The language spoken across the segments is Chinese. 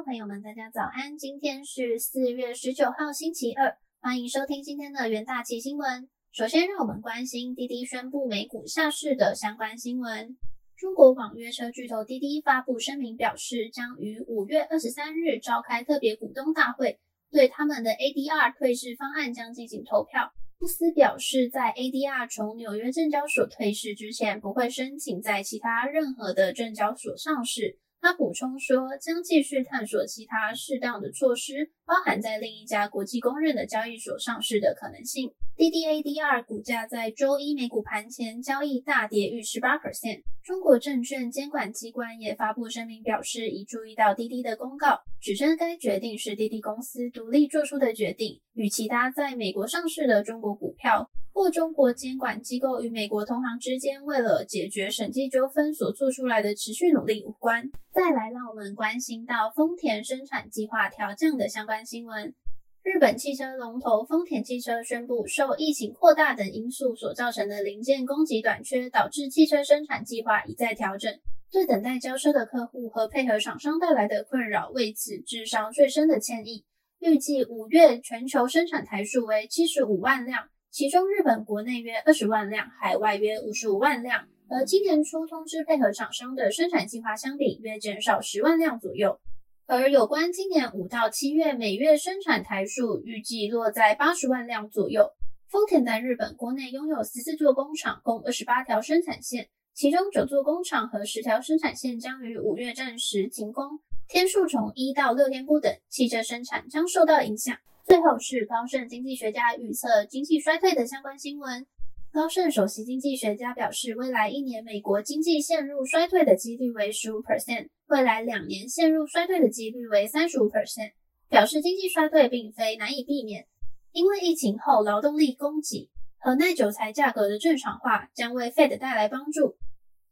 众朋友们，大家早安！今天是四月十九号，星期二，欢迎收听今天的元大旗新闻。首先，让我们关心滴滴宣布美股下市的相关新闻。中国网约车巨头滴滴发布声明表示，将于五月二十三日召开特别股东大会，对他们的 ADR 退市方案将进行投票。公司表示，在 ADR 从纽约证交所退市之前，不会申请在其他任何的证交所上市。他补充说，将继续探索其他适当的措施，包含在另一家国际公认的交易所上市的可能性。滴滴 ADR 股价在周一美股盘前交易大跌逾十八 percent。中国证券监管机关也发布声明表示，已注意到滴滴的公告，指称该决定是滴滴公司独立做出的决定，与其他在美国上市的中国股票。或中国监管机构与美国同行之间为了解决审计纠纷所做出来的持续努力无关。再来，让我们关心到丰田生产计划调降的相关新闻。日本汽车龙头丰田汽车宣布，受疫情扩大等因素所造成的零件供给短缺，导致汽车生产计划一再调整，对等待交车的客户和配合厂商带来的困扰，为此致上最深的歉意。预计五月全球生产台数为七十五万辆。其中，日本国内约二十万辆，海外约五十五万辆。而今年初通知配合厂商的生产计划相比，约减少十万辆左右。而有关今年五到七月每月生产台数，预计落在八十万辆左右。丰田在日本国内拥有十四座工厂，共二十八条生产线，其中九座工厂和十条生产线将于五月暂时停工，天数从一到六天不等，汽车生产将受到影响。最后是高盛经济学家预测经济衰退的相关新闻。高盛首席经济学家表示，未来一年美国经济陷入衰退的几率为十五 percent，未来两年陷入衰退的几率为三十五 percent。表示经济衰退并非难以避免，因为疫情后劳动力供给和耐久材价格的正常化将为 Fed 带来帮助。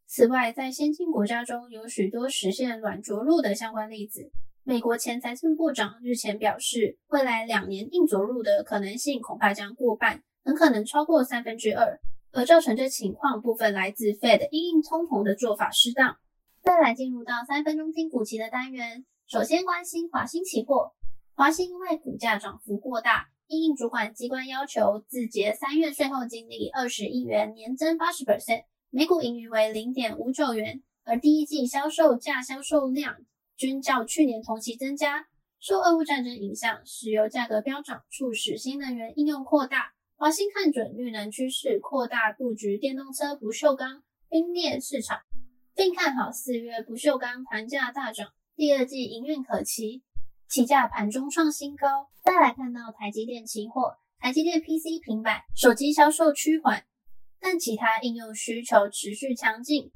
此外，在先进国家中有许多实现软着陆的相关例子。美国前财政部长日前表示，未来两年硬着陆的可能性恐怕将过半，很可能超过三分之二。而造成这情况部分来自 Fed 因应通膨的做法适当。再来进入到三分钟听股期的单元，首先关心华兴期货。华兴因为股价涨幅过大，因应主管机关要求，自结三月税后净利二十亿元，年增八十 percent，每股盈余为零点五九元，而第一季销售价销售量。均较去年同期增加，受俄乌战争影响，石油价格飙涨，促使新能源应用扩大。华兴看准绿能趋势，扩大布局电动车不锈钢冰裂市场，并看好四月不锈钢盘价大涨，第二季营运可期，起价盘中创新高。再来看到台积电期货，台积电 PC 平板、手机销售趋缓，但其他应用需求持续强劲。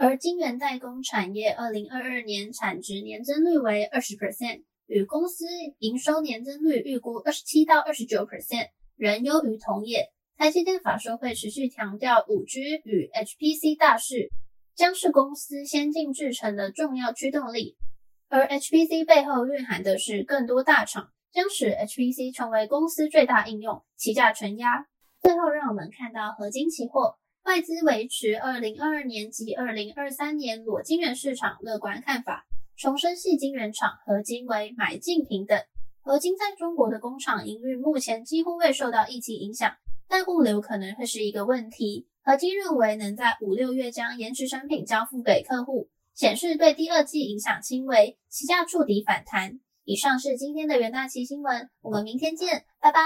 而晶圆代工产业二零二二年产值年增率为二十 percent，与公司营收年增率预估二十七到二十九 percent，仍优于同业。台积电法说会持续强调，五 G 与 HPC 大势将是公司先进制程的重要驱动力，而 HPC 背后蕴含的是更多大厂，将使 HPC 成为公司最大应用，起价承压。最后，让我们看到合金期货。外资维持二零二二年及二零二三年裸晶圆市场乐观看法，重申系晶圆厂合金为买进平等。合金在中国的工厂营运目前几乎未受到疫情影响，但物流可能会是一个问题。合金认为能在五六月将延迟产品交付给客户，显示对第二季影响轻微，期价触底反弹。以上是今天的元大旗新闻，我们明天见，拜拜。